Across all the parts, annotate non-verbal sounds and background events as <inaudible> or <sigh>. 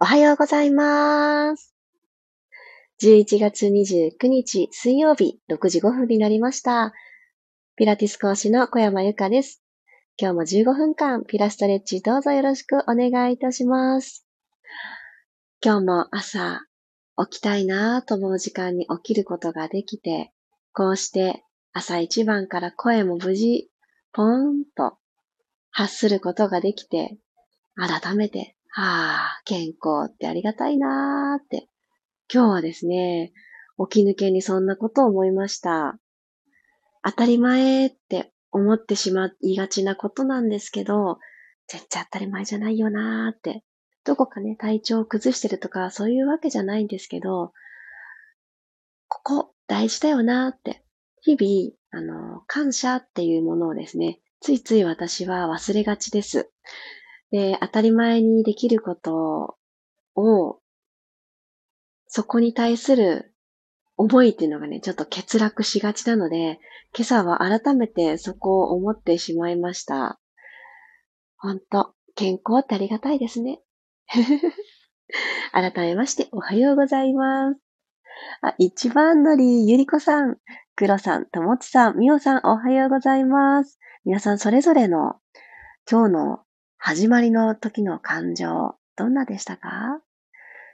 おはようございます。11月29日水曜日6時5分になりました。ピラティス講師の小山由かです。今日も15分間ピラストレッチどうぞよろしくお願いいたします。今日も朝起きたいなと思う時間に起きることができて、こうして朝一番から声も無事ポーンと発することができて、改めてああ、健康ってありがたいなーって。今日はですね、起き抜けにそんなことを思いました。当たり前って思ってしまいがちなことなんですけど、絶対当たり前じゃないよなーって。どこかね、体調を崩してるとか、そういうわけじゃないんですけど、ここ大事だよなーって。日々、あの、感謝っていうものをですね、ついつい私は忘れがちです。で、当たり前にできることを、そこに対する思いっていうのがね、ちょっと欠落しがちなので、今朝は改めてそこを思ってしまいました。ほんと、健康ってありがたいですね。<laughs> 改めまして、おはようございます。あ、一番乗り、ゆりこさん、くろさん、ともちさん、みおさん、おはようございます。皆さんそれぞれの今日の始まりの時の感情、どんなでしたか？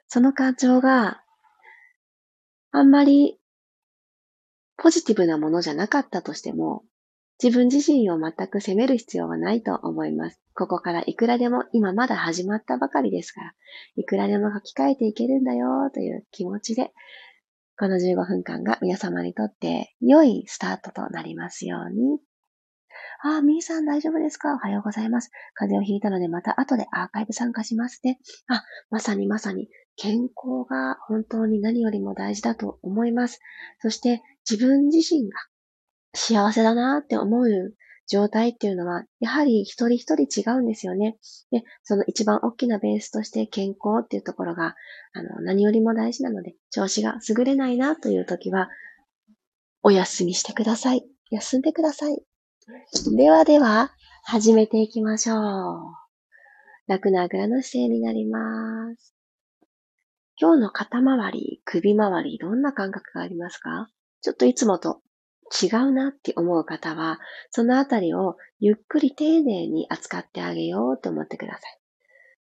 その感情があんまりポジティブなものじゃなかったとしても、自分自身を全く責める必要はないと思います。ここからいくらでも今まだ始まったばかりですから、いくらでも書き換えていけるんだよという気持ちで、この15分間が皆様にとって良いスタートとなりますように。あ、みーさん大丈夫ですか？おはようございます。風邪をひいたのでまた後でアーカイブ参加しますね。あ、まさにまさに健康が本当に何よりも大事だと思います。そして自分自身が幸せだなって思う状態っていうのは、やはり一人一人違うんですよね。で、その一番大きなベースとして健康っていうところが、あの、何よりも大事なので、調子が優れないなという時は、お休みしてください。休んでください。ではでは、始めていきましょう。楽なあぐらの姿勢になります。今日の肩周り、首周り、どんな感覚がありますか？ちょっといつもと違うなって思う方は、そのあたりをゆっくり丁寧に扱ってあげようと思ってください。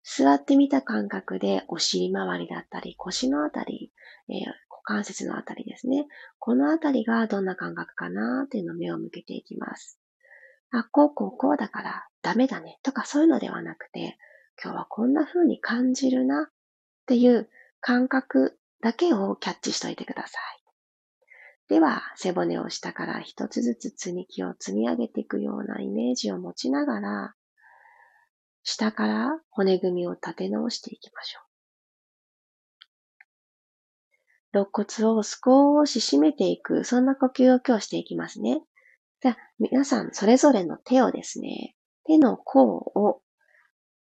座ってみた感覚でお尻周りだったり、腰のあたり、えー、股関節のあたりですね。このあたりがどんな感覚かなっていうのを目を向けていきます。あ、こうこうこうだからダメだねとかそういうのではなくて、今日はこんな風に感じるなっていう感覚だけをキャッチしといてください。では、背骨を下から一つずつ積み木を積み上げていくようなイメージを持ちながら、下から骨組みを立て直していきましょう。肋骨を少し締めていく、そんな呼吸を今日していきますね。じゃあ、皆さんそれぞれの手をですね、手の甲を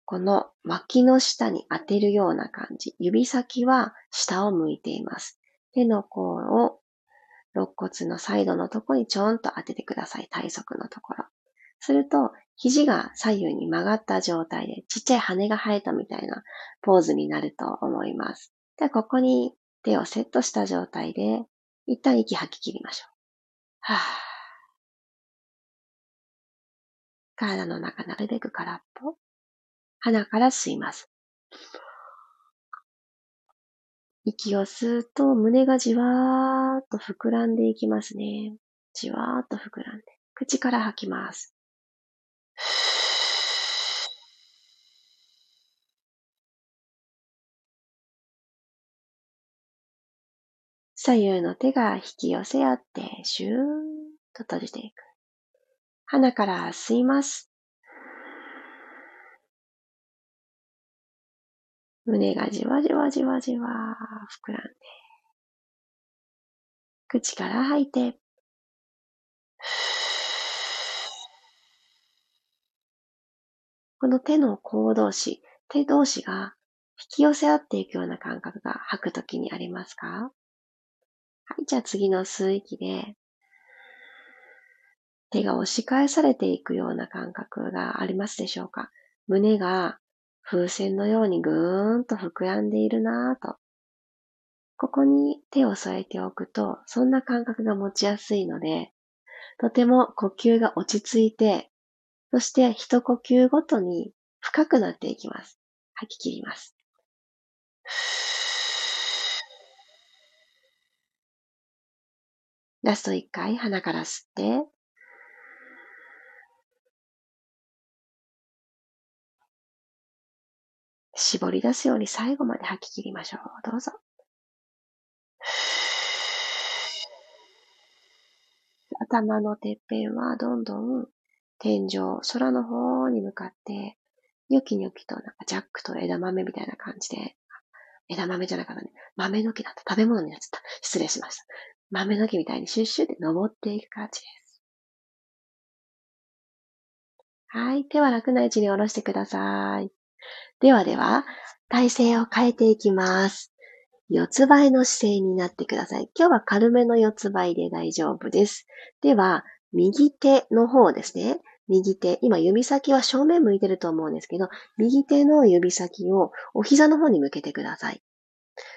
この脇の下に当てるような感じ。指先は下を向いています。手の甲を肋骨のサイドのところにちょんと当ててください。体側のところ。すると、肘が左右に曲がった状態で、ちっちゃい羽が生えたみたいなポーズになると思います。では、ここに手をセットした状態で、一旦息吐き切りましょう。はぁ。体の中なるべく空っぽ。鼻から吸います。息を吸うと胸がじわーっと膨らんでいきますね。じわーっと膨らんで。口から吐きます。左右の手が引き寄せ合って、シューッと閉じていく。鼻から吸います。胸がじわじわじわじわ膨らんで、口から吐いて、この手の甲同士、手同士が引き寄せ合っていくような感覚が吐くときにありますか？はい、じゃあ次の吸う息で、手が押し返されていくような感覚がありますでしょうか？胸が風船のようにぐーんと膨らんでいるなぁと。ここに手を添えておくと、そんな感覚が持ちやすいので、とても呼吸が落ち着いて、そして一呼吸ごとに深くなっていきます。吐き切ります。ラスト一回鼻から吸って、絞り出すように最後まで吐き切りましょう。どうぞ。頭のてっぺんはどんどん天井、空の方に向かって、ニョキニョキとなんかジャックと枝豆みたいな感じで、枝豆じゃなかったね。豆の木だった。食べ物になっちゃった。失礼しました。豆の木みたいにシュッシュって登っていく感じです。はい。手は楽な位置に下ろしてください。ではでは、体勢を変えていきます。四つ倍の姿勢になってください。今日は軽めの四つ倍で大丈夫です。では、右手の方ですね。右手、今指先は正面向いてると思うんですけど、右手の指先をお膝の方に向けてください。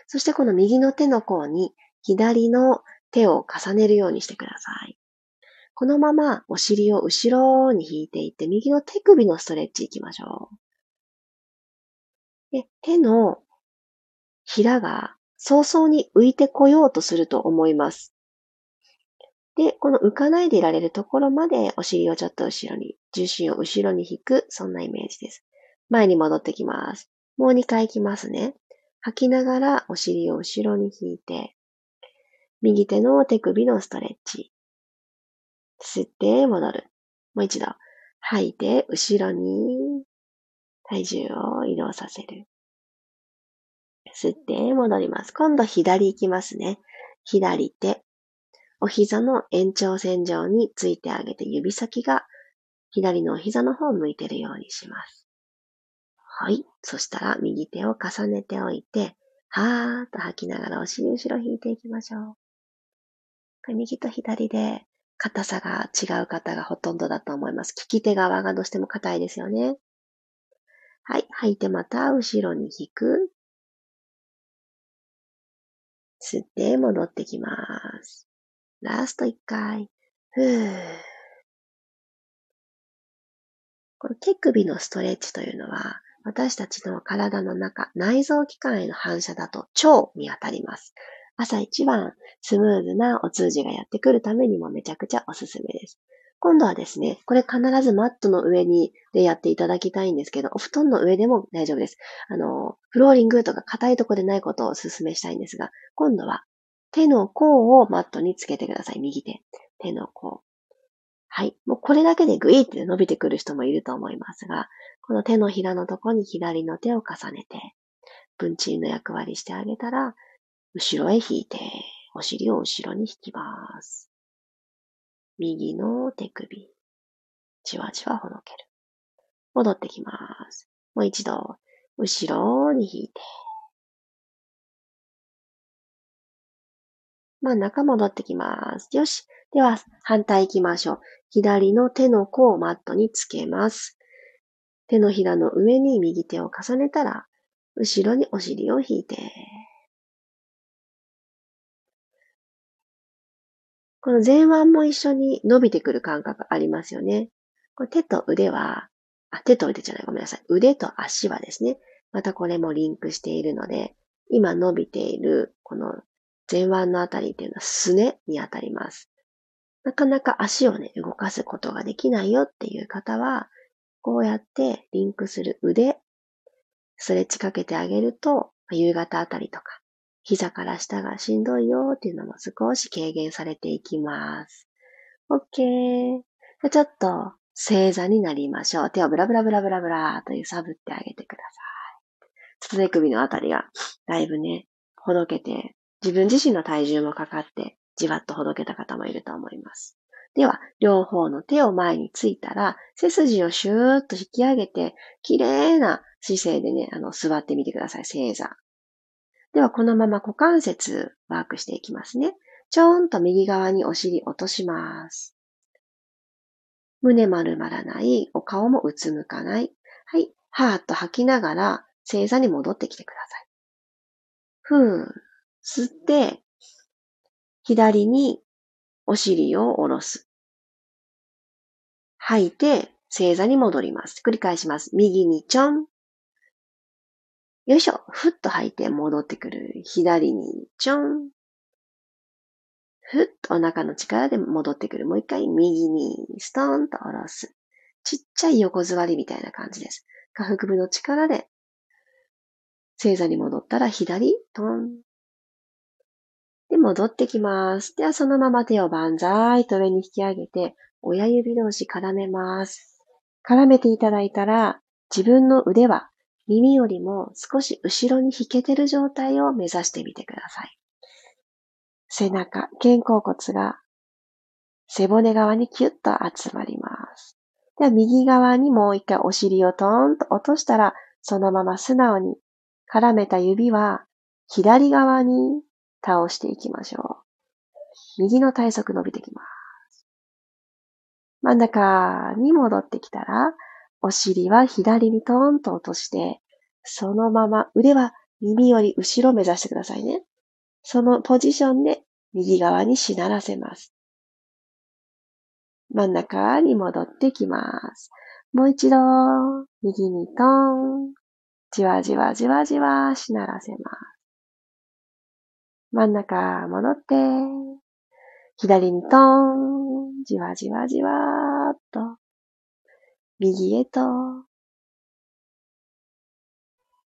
そしてこの右の手の甲に左の手を重ねるようにしてください。このままお尻を後ろに引いていって、右の手首のストレッチいきましょう。で手のひらが早々に浮いてこようとすると思います。で、この浮かないでいられるところまでお尻をちょっと後ろに、重心を後ろに引く、そんなイメージです。前に戻ってきます。もう2回行きますね。吐きながらお尻を後ろに引いて、右手の手首のストレッチ。吸って戻る。もう一度。吐いて後ろに体重を移動させる。吸って戻ります。今度左行きますね。左手。お膝の延長線上についてあげて指先が左のお膝の方を向いてるようにします。はい。そしたら右手を重ねておいて、はーっと吐きながらお尻後ろ引いていきましょう。右と左で硬さが違う方がほとんどだと思います。利き手側がどうしても硬いですよね。はい。吐いてまた後ろに引く。吸って戻ってきます。ラスト一回。ふー。この手首のストレッチというのは、私たちの体の中、内臓器官への反射だと腸に当たります。朝一番スムーズなお通じがやってくるためにもめちゃくちゃおすすめです。今度はですね、これ必ずマットの上にでやっていただきたいんですけど、お布団の上でも大丈夫です。あの、フローリングとか硬いとこでないことをお勧めしたいんですが、今度は手の甲をマットにつけてください。右手。手の甲。はい。もうこれだけでグイって伸びてくる人もいると思いますが、この手のひらのとこに左の手を重ねて、文鎮の役割してあげたら、後ろへ引いて、お尻を後ろに引きます。右の手首。じわじわほどける。戻ってきます。もう一度、後ろに引いて。真ん中戻ってきます。よし。では、反対行きましょう。左の手の甲をマットにつけます。手のひらの上に右手を重ねたら、後ろにお尻を引いて、この前腕も一緒に伸びてくる感覚ありますよね。これ手と腕は、あ、手と腕じゃない、ごめんなさい。腕と足はですね、またこれもリンクしているので、今伸びている、この前腕のあたりっていうのはすねにあたります。なかなか足をね、動かすことができないよっていう方は、こうやってリンクする腕、ストレッチかけてあげると、夕方あたりとか、膝から下がしんどいよっていうのも少し軽減されていきます。OK。ちょっと正座になりましょう。手をブラブラブラブラブラと揺さぶってあげてください。ちょっと手首のあたりがだいぶね、ほどけて、自分自身の体重もかかって、じわっとほどけた方もいると思います。では、両方の手を前についたら、背筋をシューッと引き上げて、綺麗な姿勢でね、あの、座ってみてください。正座。では、このまま股関節ワークしていきますね。ちょーんと右側にお尻落とします。胸丸まらない。お顔もうつむかない。はい。はーっと吐きながら正座に戻ってきてください。ふー、吸って、左にお尻を下ろす。吐いて、正座に戻ります。繰り返します。右にちょん。よいしょ。ふっと吐いて戻ってくる。左にちょん。ふっとお腹の力で戻ってくる。もう一回右にストーンと下ろす。ちっちゃい横座りみたいな感じです。下腹部の力で正座に戻ったら左、トン。で、戻ってきます。では、そのまま手を万歳と上に引き上げて、親指同士絡めます。絡めていただいたら、自分の腕は耳よりも少し後ろに引けてる状態を目指してみてください。背中、肩甲骨が背骨側にキュッと集まります。では右側にもう一回お尻をトーンと落としたら、そのまま素直に絡めた指は左側に倒していきましょう。右の体側伸びてきます。真ん中に戻ってきたら、お尻は左にトーンと落として、そのまま腕は耳より後ろ目指してくださいね。そのポジションで右側にしならせます。真ん中に戻ってきます。もう一度、右にトーン、じわじわじわじわしならせます。真ん中戻って、左にトーン、じわじわじわっと、右へと、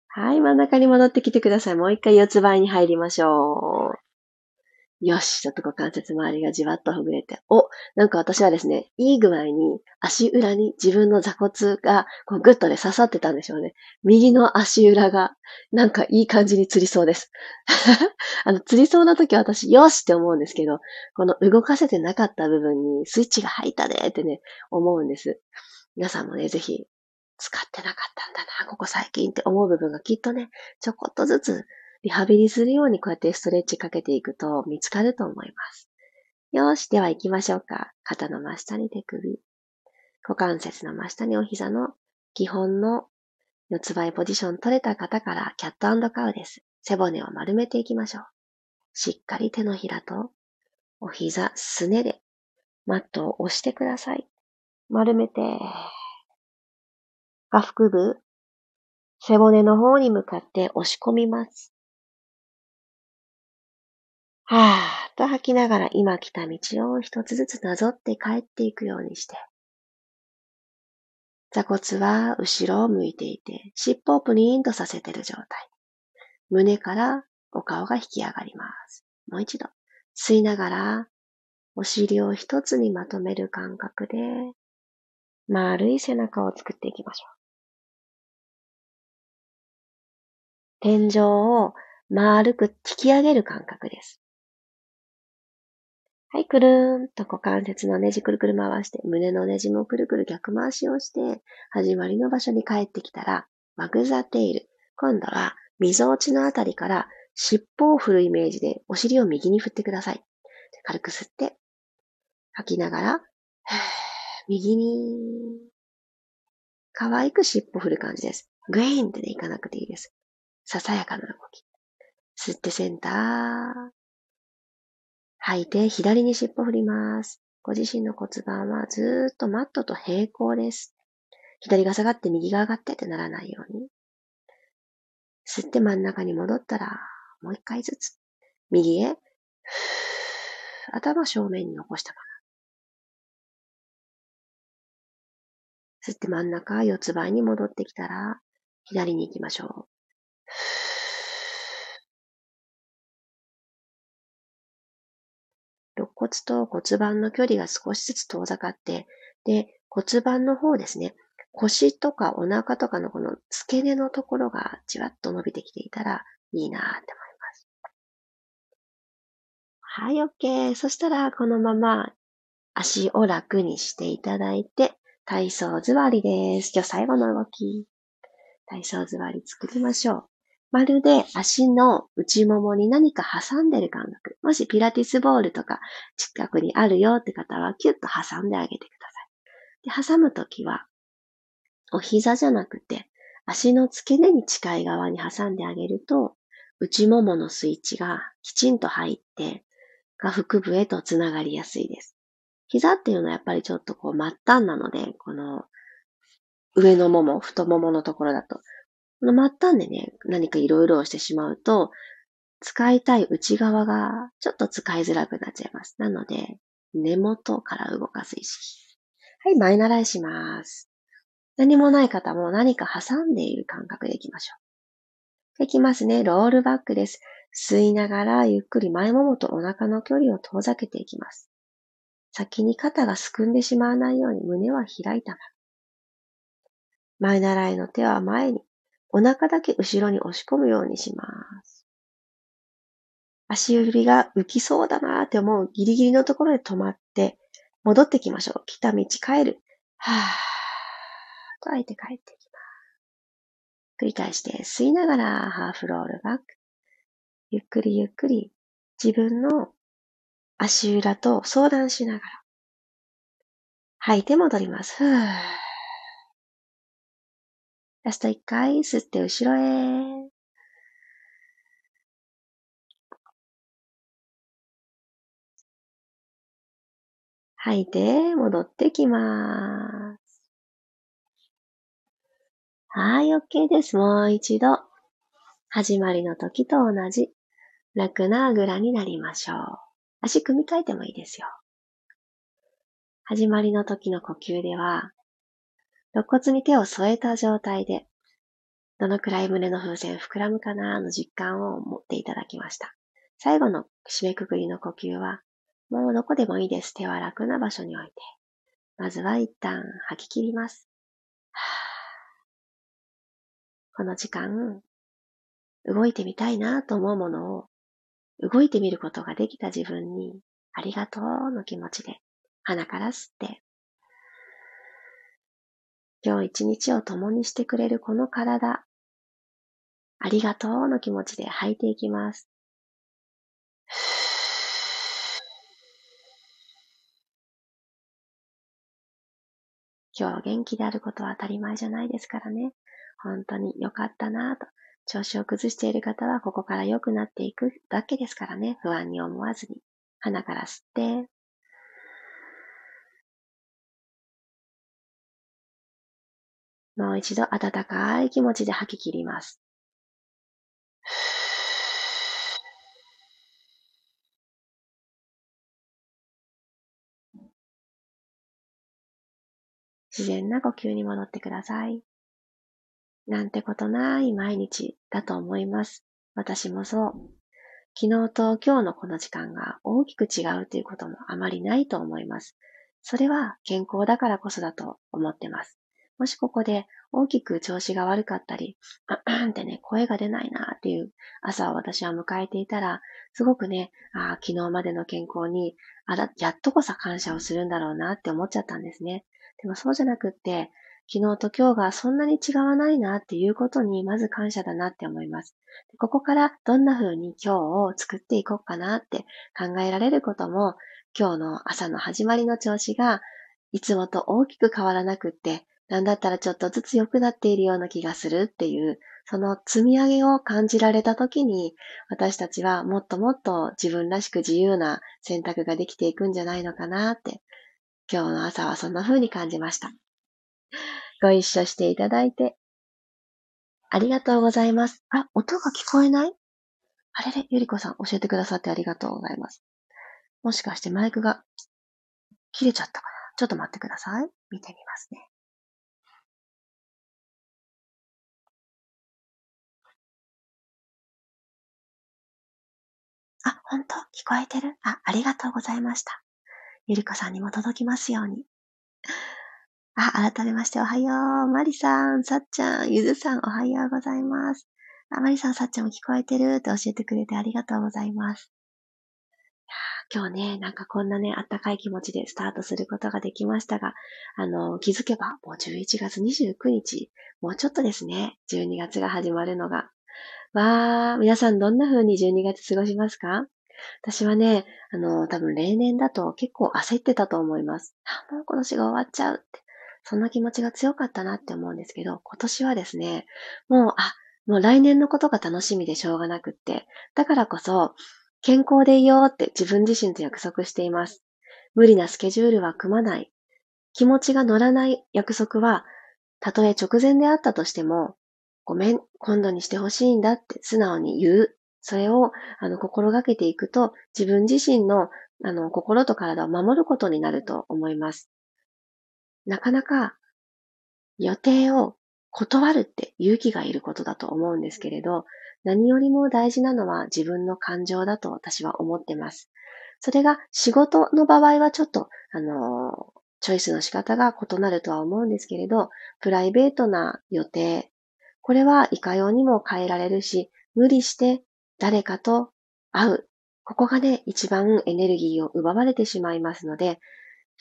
はい、真ん中に戻ってきてください。もう一回四つ倍に入りましょう。よし、ちょっと股関節周りがじわっとほぐれて。お、なんか私はですね、いい具合に足裏に自分の座骨がこうグッとね刺さってたんでしょうね。右の足裏がなんかいい感じにつりそうです。<laughs> あの、つりそうな時は私、よしって思うんですけど、この動かせてなかった部分にスイッチが入ったでってね、思うんです。皆さんもね、ぜひ使ってなかったんだな、ここ最近って思う部分がきっとね、ちょこっとずつリハビリするようにこうやってストレッチかけていくと見つかると思います。よし、では行きましょうか。肩の真下に手首。股関節の真下にお膝の基本の四つ倍ポジション取れた方からキャットカウです。背骨を丸めていきましょう。しっかり手のひらとお膝、すねでマットを押してください。丸めて、下腹部、背骨の方に向かって押し込みます。はーっと吐きながら今来た道を一つずつなぞって帰っていくようにして。座骨は後ろを向いていて、尻尾をプリーンとさせている状態。胸からお顔が引き上がります。もう一度。吸いながら、お尻を一つにまとめる感覚で、丸い背中を作っていきましょう。天井を丸く引き上げる感覚です。はい、くるーんと股関節のネジくるくる回して、胸のネジもくるくる逆回しをして、始まりの場所に帰ってきたら、マグザテール。今度は、溝落ちのあたりから尻尾を振るイメージで、お尻を右に振ってください。軽く吸って、吐きながら、<sighs> 右に、可愛く尻尾振る感じです。グイーンってね、いかなくていいです。ささやかな動き。吸ってセンター。吐いて左に尻尾振ります。ご自身の骨盤はずっとマットと平行です。左が下がって右が上がってってならないように。吸って真ん中に戻ったら、もう一回ずつ。右へ、頭正面に起こしたまま。吸って真ん中、四つ倍に戻ってきたら、左に行きましょう。肋骨と骨盤の距離が少しずつ遠ざかって、で、骨盤の方ですね、腰とかお腹とかのこの付け根のところがじわっと伸びてきていたらいいなって思います。はい、OK。そしたらこのまま足を楽にしていただいて、体操座りです。今日最後の動き。体操座り作りましょう。まるで足の内ももに何か挟んでる感覚。もしピラティスボールとか近くにあるよって方はキュッと挟んであげてください。で挟むときは、お膝じゃなくて足の付け根に近い側に挟んであげると、内もものスイッチがきちんと入って、下腹部へとつながりやすいです。膝っていうのはやっぱりちょっとこう末端なので、この上のもも、太もものところだと、この末端でね、何かいろいろをしてしまうと、使いたい内側がちょっと使いづらくなっちゃいます。なので、根元から動かす意識。はい、前習いします。何もない方も何か挟んでいる感覚でいきましょう。いきますね。ロールバックです。吸いながらゆっくり前ももとお腹の距離を遠ざけていきます。先に肩がすくんでしまわないように胸は開いたまま。前習いの手は前に、お腹だけ後ろに押し込むようにします。足指が浮きそうだなーって思うギリギリのところで止まって、戻ってきましょう。来た道帰る。はーと開いて帰ってきます。繰り返して吸いながらハーフロールバック。ゆっくりゆっくり自分の足裏と相談しながら、吐いて戻ります。ラスト一回吸って後ろへ。吐いて戻ってきます。はい、OK です。もう一度。始まりの時と同じ楽なあぐらになりましょう。足組み替えてもいいですよ。始まりの時の呼吸では、肋骨に手を添えた状態で、どのくらい胸の風船膨らむかなの実感を持っていただきました。最後の締めくくりの呼吸は、もうどこでもいいです。手は楽な場所に置いて。まずは一旦吐き切ります。この時間、動いてみたいなと思うものを動いてみることができた自分に、ありがとうの気持ちで、鼻から吸って、今日一日を共にしてくれるこの体、ありがとうの気持ちで吐いていきます。今日元気であることは当たり前じゃないですからね。本当に良かったなぁと調子を崩している方はここから良くなっていくだけですからね。不安に思わずに。鼻から吸って、もう一度温かい気持ちで吐き切ります。自然な呼吸に戻ってください。なんてことない毎日だと思います。私もそう。昨日と今日のこの時間が大きく違うということもあまりないと思います。それは健康だからこそだと思ってます。もしここで大きく調子が悪かったり、あんってね、声が出ないなっていう朝を私は迎えていたら、すごくね、あ昨日までの健康にあら、やっとこそ感謝をするんだろうなって思っちゃったんですね。でもそうじゃなくって、昨日と今日がそんなに違わないなっていうことにまず感謝だなって思います。ここからどんな風に今日を作っていこうかなって考えられることも今日の朝の始まりの調子がいつもと大きく変わらなくって、なんだったらちょっとずつ良くなっているような気がするっていう、その積み上げを感じられた時に、私たちはもっともっと自分らしく自由な選択ができていくんじゃないのかなって、今日の朝はそんな風に感じました。<laughs> ご一緒していただいて、ありがとうございます。あ、音が聞こえない？あれれ、ゆりこさん教えてくださってありがとうございます。もしかしてマイクが切れちゃったかな？ちょっと待ってください。見てみますね。あ、本当？聞こえてる？あ、ありがとうございました。ゆりこさんにも届きますように。あ、改めましておはよう。マリさん、さっちゃん、ゆずさん、おはようございます。あ、マリさん、さっちゃんも聞こえてるって教えてくれてありがとうございます。今日ね、なんかこんなね、あったかい気持ちでスタートすることができましたが、あの、気づけばもう11月29日、もうちょっとですね、12月が始まるのが。わー、皆さんどんな風に12月過ごしますか？私はね、あの、多分例年だと結構焦ってたと思います。あ、もう今年が終わっちゃうって。そんな気持ちが強かったなって思うんですけど、今年はですね、もう、あ、もう来年のことが楽しみでしょうがなくって、だからこそ、健康でいようって自分自身と約束しています。無理なスケジュールは組まない。気持ちが乗らない約束は、たとえ直前であったとしても、ごめん、今度にしてほしいんだって素直に言う。それを、あの、心がけていくと、自分自身の、あの、心と体を守ることになると思います。なかなか、予定を断るって勇気がいることだと思うんですけれど、何よりも大事なのは自分の感情だと私は思ってます。それが仕事の場合はちょっと、あの、チョイスの仕方が異なるとは思うんですけれど、プライベートな予定、これはいかようにも変えられるし、無理して誰かと会う。ここがね、一番エネルギーを奪われてしまいますので、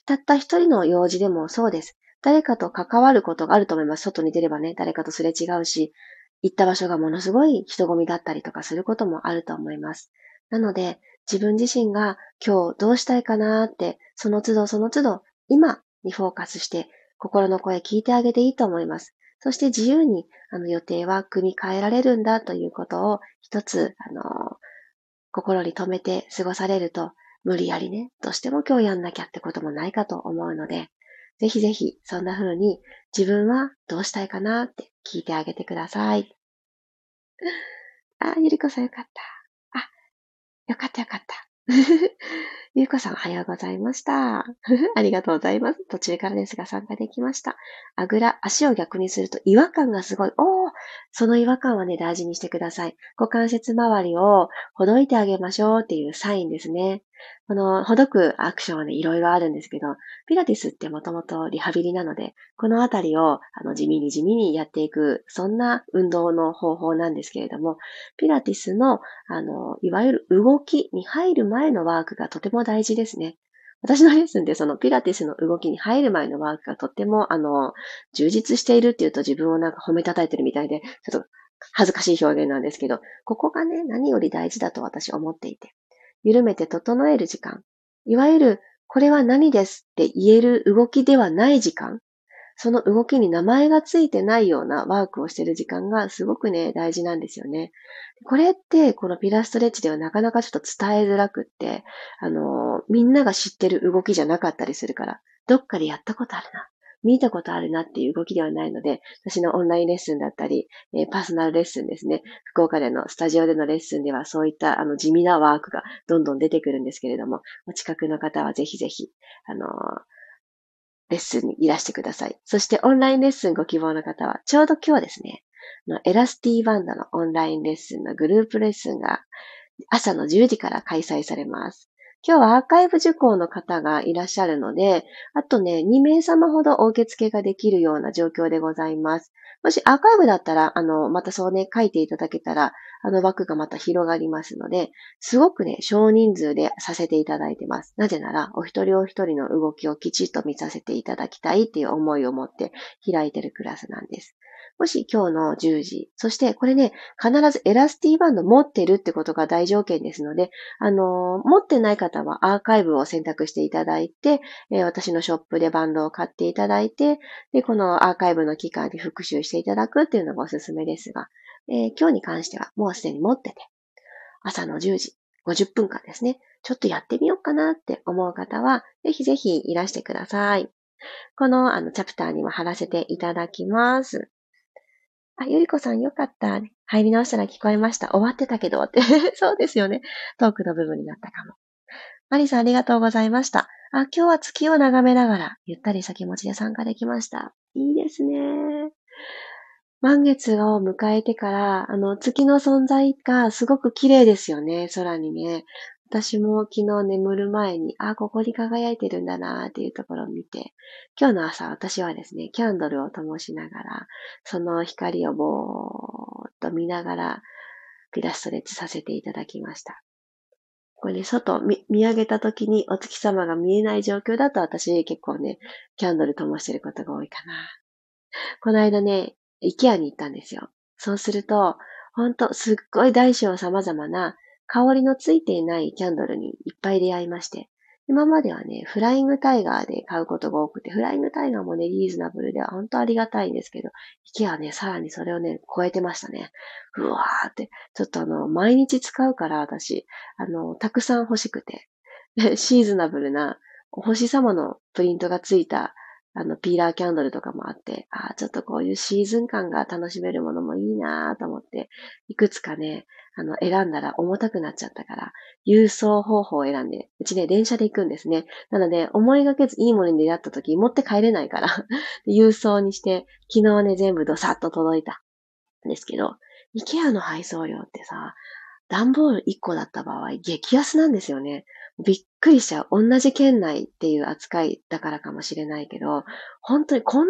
たった一人の用事でもそうです。誰かと関わることがあると思います。外に出ればね、誰かとすれ違うし、行った場所がものすごい人混みだったりとかすることもあると思います。なので、自分自身が今日どうしたいかなって、その都度その都度、今にフォーカスして、心の声聞いてあげていいと思います。そして自由にあの予定は組み替えられるんだということを一つ、あの、心に留めて過ごされると、無理やりね、どうしても今日やんなきゃってこともないかと思うので、ぜひぜひそんな風に自分はどうしたいかなって聞いてあげてください。あ、ゆりこさんよかった。あ、よかったよかった。<laughs> ゆうこさんおはようございました。<laughs> ありがとうございます。途中からですが参加できました。あぐら、足を逆にすると違和感がすごい。おーその違和感はね、大事にしてください。股関節周りをほどいてあげましょうっていうサインですね。この、ほどくアクションはね、いろいろあるんですけど、ピラティスってもともとリハビリなので、このあたりを、あの、地味に地味にやっていく、そんな運動の方法なんですけれども、ピラティスの、あの、いわゆる動きに入る前のワークがとても大事ですね。私のレッスンでそのピラティスの動きに入る前のワークがとっても、あの、充実しているっていうと自分をなんか褒めたたいてるみたいで、ちょっと恥ずかしい表現なんですけど、ここがね、何より大事だと私思っていて。緩めて整える時間。いわゆる、これは何ですって言える動きではない時間。その動きに名前がついてないようなワークをしている時間がすごくね、大事なんですよね。これって、このピラストレッチではなかなかちょっと伝えづらくって、あの、みんなが知ってる動きじゃなかったりするから、どっかでやったことあるな。見たことあるなっていう動きではないので、私のオンラインレッスンだったり、えー、パーソナルレッスンですね。福岡でのスタジオでのレッスンではそういったあの地味なワークがどんどん出てくるんですけれども、お近くの方はぜひぜひ、あのー、レッスンにいらしてください。そしてオンラインレッスンご希望の方は、ちょうど今日ですね、のエラスティーバンドのオンラインレッスンのグループレッスンが朝の10時から開催されます。今日はアーカイブ受講の方がいらっしゃるので、あとね、2名様ほどお受付ができるような状況でございます。もしアーカイブだったら、あの、またそうね、書いていただけたら、あの枠がまた広がりますので、すごくね、少人数でさせていただいてます。なぜなら、お一人お一人の動きをきちっと見させていただきたいっていう思いを持って開いてるクラスなんです。もし今日の10時、そしてこれね、必ずエラスティバンド持ってるってことが大条件ですので、あのー、持ってない方はアーカイブを選択していただいて、えー、私のショップでバンドを買っていただいて、で、このアーカイブの期間で復習していただくっていうのがおすすめですが、えー、今日に関してはもうすでに持ってて、朝の10時、50分間ですね、ちょっとやってみようかなって思う方は、ぜひぜひいらしてください。このあのチャプターにも貼らせていただきます。あ、ゆりこさんよかった。入り直したら聞こえました。終わってたけどって。<laughs> そうですよね。トークの部分になったかも。マリさんありがとうございました。あ、今日は月を眺めながら、ゆったりした気持ちで参加できました。いいですね。満月を迎えてから、あの、月の存在がすごく綺麗ですよね、空にね。私も昨日眠る前に、あ、ここに輝いてるんだなっていうところを見て、今日の朝私はですね、キャンドルを灯しながら、その光をぼーっと見ながら、ピラストレッチさせていただきました。これね、外見見上げた時にお月様が見えない状況だと私結構ね、キャンドル灯してることが多いかな。この間ね、イケアに行ったんですよ。そうすると、ほんと、すっごい大小様々な香りのついていないキャンドルにいっぱい出会いまして、今まではね、フライングタイガーで買うことが多くて、フライングタイガーもね、リーズナブルで本当ありがたいんですけど、IKEA はね、さらにそれをね、超えてましたね。うわーって、ちょっとあの、毎日使うから私、あの、たくさん欲しくて、<laughs> シーズナブルな、お星様のプリントがついたあの、ピーラーキャンドルとかもあって、ああ、ちょっとこういうシーズン感が楽しめるものもいいなと思って、いくつかね、あの、選んだら重たくなっちゃったから、郵送方法を選んで、うちね、電車で行くんですね。なので、思いがけずいいものに出会った時、持って帰れないから <laughs> 郵送にして、昨日ね、全部ドサッと届いたんですけど、イケアの配送料ってさ、段ボール1個だった場合、激安なんですよね。びっくりしちゃう。同じ県内っていう扱いだからかもしれないけど、本当にこん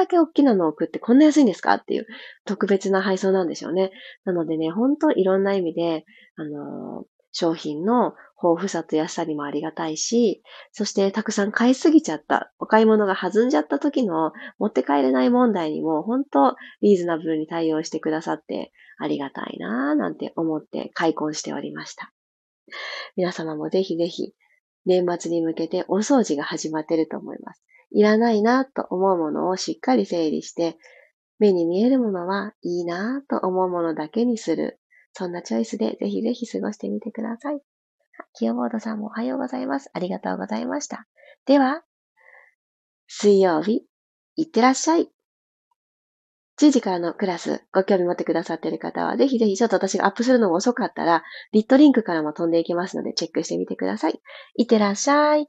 だけ大きなのを送ってこんな安いんですか？っていう特別な配送なんでしょうね。なのでね、本当いろんな意味で、あのー、商品の豊富さと安さにもありがたいし、そしてたくさん買いすぎちゃった、お買い物が弾んじゃった時の持って帰れない問題にも本当リーズナブルに対応してくださってありがたいなぁなんて思って開墾しておりました。皆様もぜひぜひ、年末に向けてお掃除が始まってると思います。いらないなと思うものをしっかり整理して、目に見えるものはいいなと思うものだけにする。そんなチョイスでぜひぜひ過ごしてみてください。キヨボードさんもおはようございます。ありがとうございました。では、水曜日、いってらっしゃい。10時からのクラス、ご興味持ってくださっている方は、ぜひぜひちょっと私がアップするのが遅かったら、リットリンクからも飛んでいきますので、チェックしてみてください。いってらっしゃい。